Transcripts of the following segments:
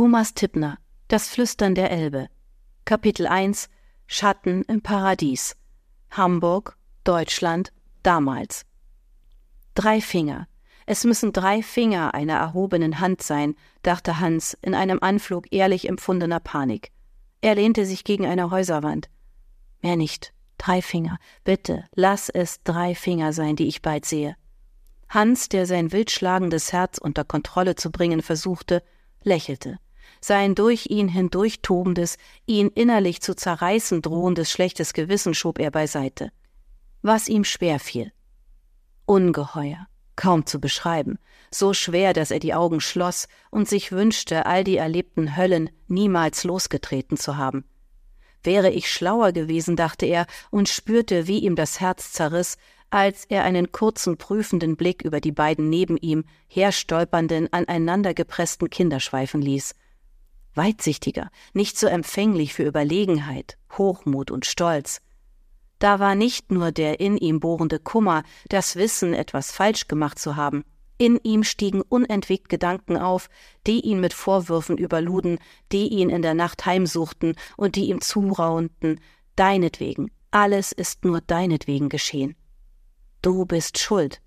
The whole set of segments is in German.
Thomas Tippner Das Flüstern der Elbe Kapitel 1 Schatten im Paradies Hamburg, Deutschland, damals Drei Finger. Es müssen drei Finger einer erhobenen Hand sein, dachte Hans in einem Anflug ehrlich empfundener Panik. Er lehnte sich gegen eine Häuserwand. Mehr nicht. Drei Finger. Bitte, lass es drei Finger sein, die ich bald sehe. Hans, der sein wild schlagendes Herz unter Kontrolle zu bringen versuchte, lächelte. Sein durch ihn hindurch tobendes, ihn innerlich zu zerreißen drohendes schlechtes Gewissen schob er beiseite. Was ihm schwer fiel. Ungeheuer, kaum zu beschreiben, so schwer, dass er die Augen schloss und sich wünschte, all die erlebten Höllen niemals losgetreten zu haben. Wäre ich schlauer gewesen, dachte er und spürte, wie ihm das Herz zerriss, als er einen kurzen prüfenden Blick über die beiden neben ihm herstolpernden, aneinandergepressten Kinder schweifen ließ. Weitsichtiger, nicht so empfänglich für Überlegenheit, Hochmut und Stolz. Da war nicht nur der in ihm bohrende Kummer, das Wissen, etwas falsch gemacht zu haben, in ihm stiegen unentwegt Gedanken auf, die ihn mit Vorwürfen überluden, die ihn in der Nacht heimsuchten und die ihm zuraunten, deinetwegen, alles ist nur deinetwegen geschehen. Du bist schuld.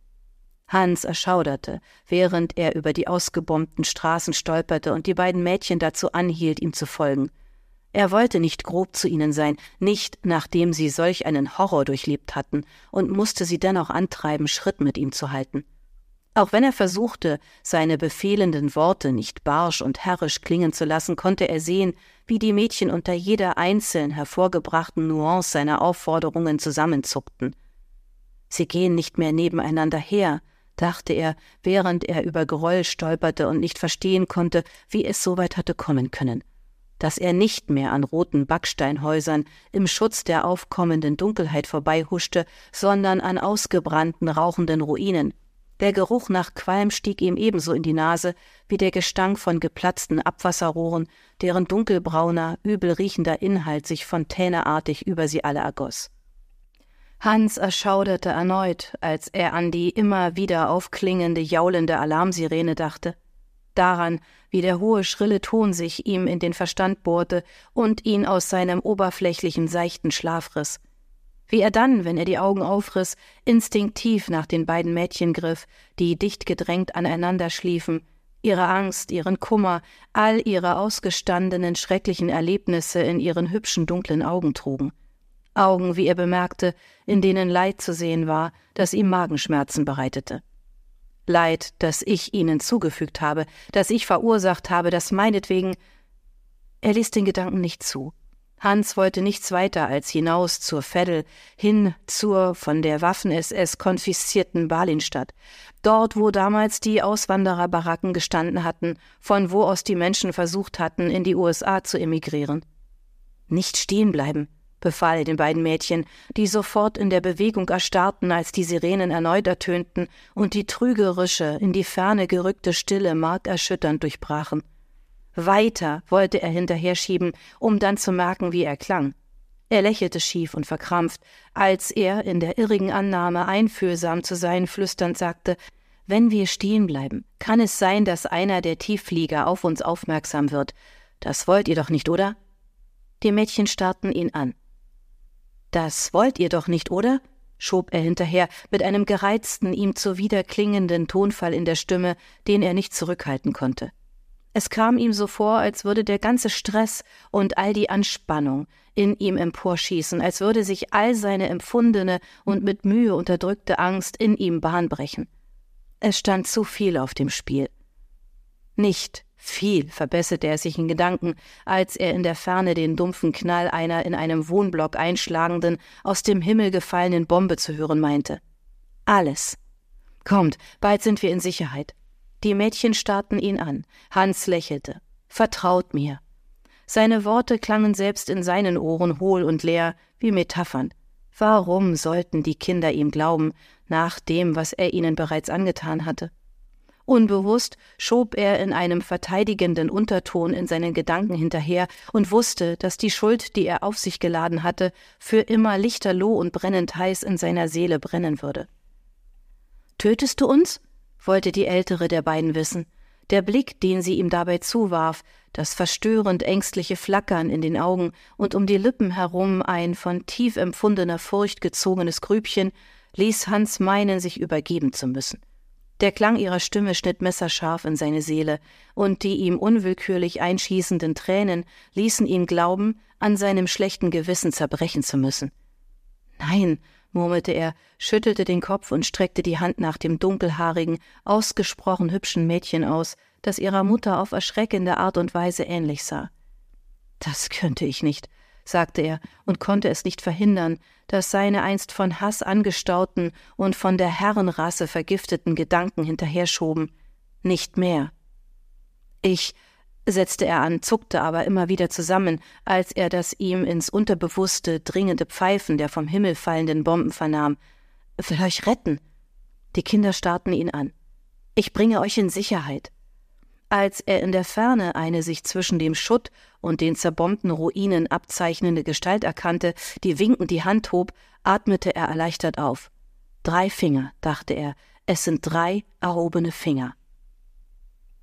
Hans erschauderte, während er über die ausgebombten Straßen stolperte und die beiden Mädchen dazu anhielt, ihm zu folgen. Er wollte nicht grob zu ihnen sein, nicht nachdem sie solch einen Horror durchlebt hatten, und musste sie dennoch antreiben, Schritt mit ihm zu halten. Auch wenn er versuchte, seine befehlenden Worte nicht barsch und herrisch klingen zu lassen, konnte er sehen, wie die Mädchen unter jeder einzeln hervorgebrachten Nuance seiner Aufforderungen zusammenzuckten. Sie gehen nicht mehr nebeneinander her, dachte er, während er über Geröll stolperte und nicht verstehen konnte, wie es so weit hatte kommen können. Dass er nicht mehr an roten Backsteinhäusern im Schutz der aufkommenden Dunkelheit vorbeihuschte, sondern an ausgebrannten, rauchenden Ruinen. Der Geruch nach Qualm stieg ihm ebenso in die Nase wie der Gestank von geplatzten Abwasserrohren, deren dunkelbrauner, übel riechender Inhalt sich fontänartig über sie alle ergoss. Hans erschauderte erneut, als er an die immer wieder aufklingende, jaulende Alarmsirene dachte, daran, wie der hohe, schrille Ton sich ihm in den Verstand bohrte und ihn aus seinem oberflächlichen, seichten Schlaf riss. Wie er dann, wenn er die Augen aufriss, instinktiv nach den beiden Mädchen griff, die dicht gedrängt aneinander schliefen, ihre Angst, ihren Kummer, all ihre ausgestandenen schrecklichen Erlebnisse in ihren hübschen dunklen Augen trugen. Augen, wie er bemerkte, in denen Leid zu sehen war, das ihm Magenschmerzen bereitete. Leid, das ich ihnen zugefügt habe, das ich verursacht habe, das meinetwegen. Er ließ den Gedanken nicht zu. Hans wollte nichts weiter als hinaus zur Veddel, hin zur von der Waffen-SS konfiszierten Balinstadt, dort, wo damals die Auswandererbaracken gestanden hatten, von wo aus die Menschen versucht hatten, in die USA zu emigrieren. Nicht stehen bleiben, befahl den beiden Mädchen, die sofort in der Bewegung erstarrten, als die Sirenen erneut ertönten und die trügerische, in die Ferne gerückte Stille markerschütternd durchbrachen. Weiter wollte er hinterher schieben, um dann zu merken, wie er klang. Er lächelte schief und verkrampft, als er in der irrigen Annahme einfühlsam zu sein flüsternd sagte, wenn wir stehen bleiben, kann es sein, dass einer der Tiefflieger auf uns aufmerksam wird. Das wollt ihr doch nicht, oder? Die Mädchen starrten ihn an. Das wollt ihr doch nicht, oder? schob er hinterher mit einem gereizten, ihm zuwiderklingenden Tonfall in der Stimme, den er nicht zurückhalten konnte. Es kam ihm so vor, als würde der ganze Stress und all die Anspannung in ihm emporschießen, als würde sich all seine empfundene und mit Mühe unterdrückte Angst in ihm Bahn brechen. Es stand zu viel auf dem Spiel. Nicht viel, verbesserte er sich in Gedanken, als er in der Ferne den dumpfen Knall einer in einem Wohnblock einschlagenden, aus dem Himmel gefallenen Bombe zu hören meinte. Alles. Kommt, bald sind wir in Sicherheit. Die Mädchen starrten ihn an. Hans lächelte. Vertraut mir. Seine Worte klangen selbst in seinen Ohren hohl und leer, wie Metaphern. Warum sollten die Kinder ihm glauben, nach dem, was er ihnen bereits angetan hatte? Unbewusst schob er in einem verteidigenden Unterton in seinen Gedanken hinterher und wusste, dass die Schuld, die er auf sich geladen hatte, für immer lichterloh und brennend heiß in seiner Seele brennen würde. Tötest du uns? wollte die ältere der beiden wissen. Der Blick, den sie ihm dabei zuwarf, das verstörend ängstliche Flackern in den Augen und um die Lippen herum ein von tief empfundener Furcht gezogenes Grübchen, ließ Hans meinen, sich übergeben zu müssen. Der Klang ihrer Stimme schnitt messerscharf in seine Seele, und die ihm unwillkürlich einschießenden Tränen ließen ihn glauben, an seinem schlechten Gewissen zerbrechen zu müssen. Nein, murmelte er, schüttelte den Kopf und streckte die Hand nach dem dunkelhaarigen, ausgesprochen hübschen Mädchen aus, das ihrer Mutter auf erschreckende Art und Weise ähnlich sah. Das könnte ich nicht, sagte er und konnte es nicht verhindern, dass seine einst von Hass angestauten und von der Herrenrasse vergifteten Gedanken hinterherschoben. Nicht mehr. Ich, setzte er an, zuckte aber immer wieder zusammen, als er das ihm ins Unterbewusste dringende Pfeifen der vom Himmel fallenden Bomben vernahm. Will euch retten. Die Kinder starrten ihn an. Ich bringe euch in Sicherheit. Als er in der Ferne eine sich zwischen dem Schutt und den zerbombten Ruinen abzeichnende Gestalt erkannte, die winkend die Hand hob, atmete er erleichtert auf. Drei Finger, dachte er, es sind drei erhobene Finger.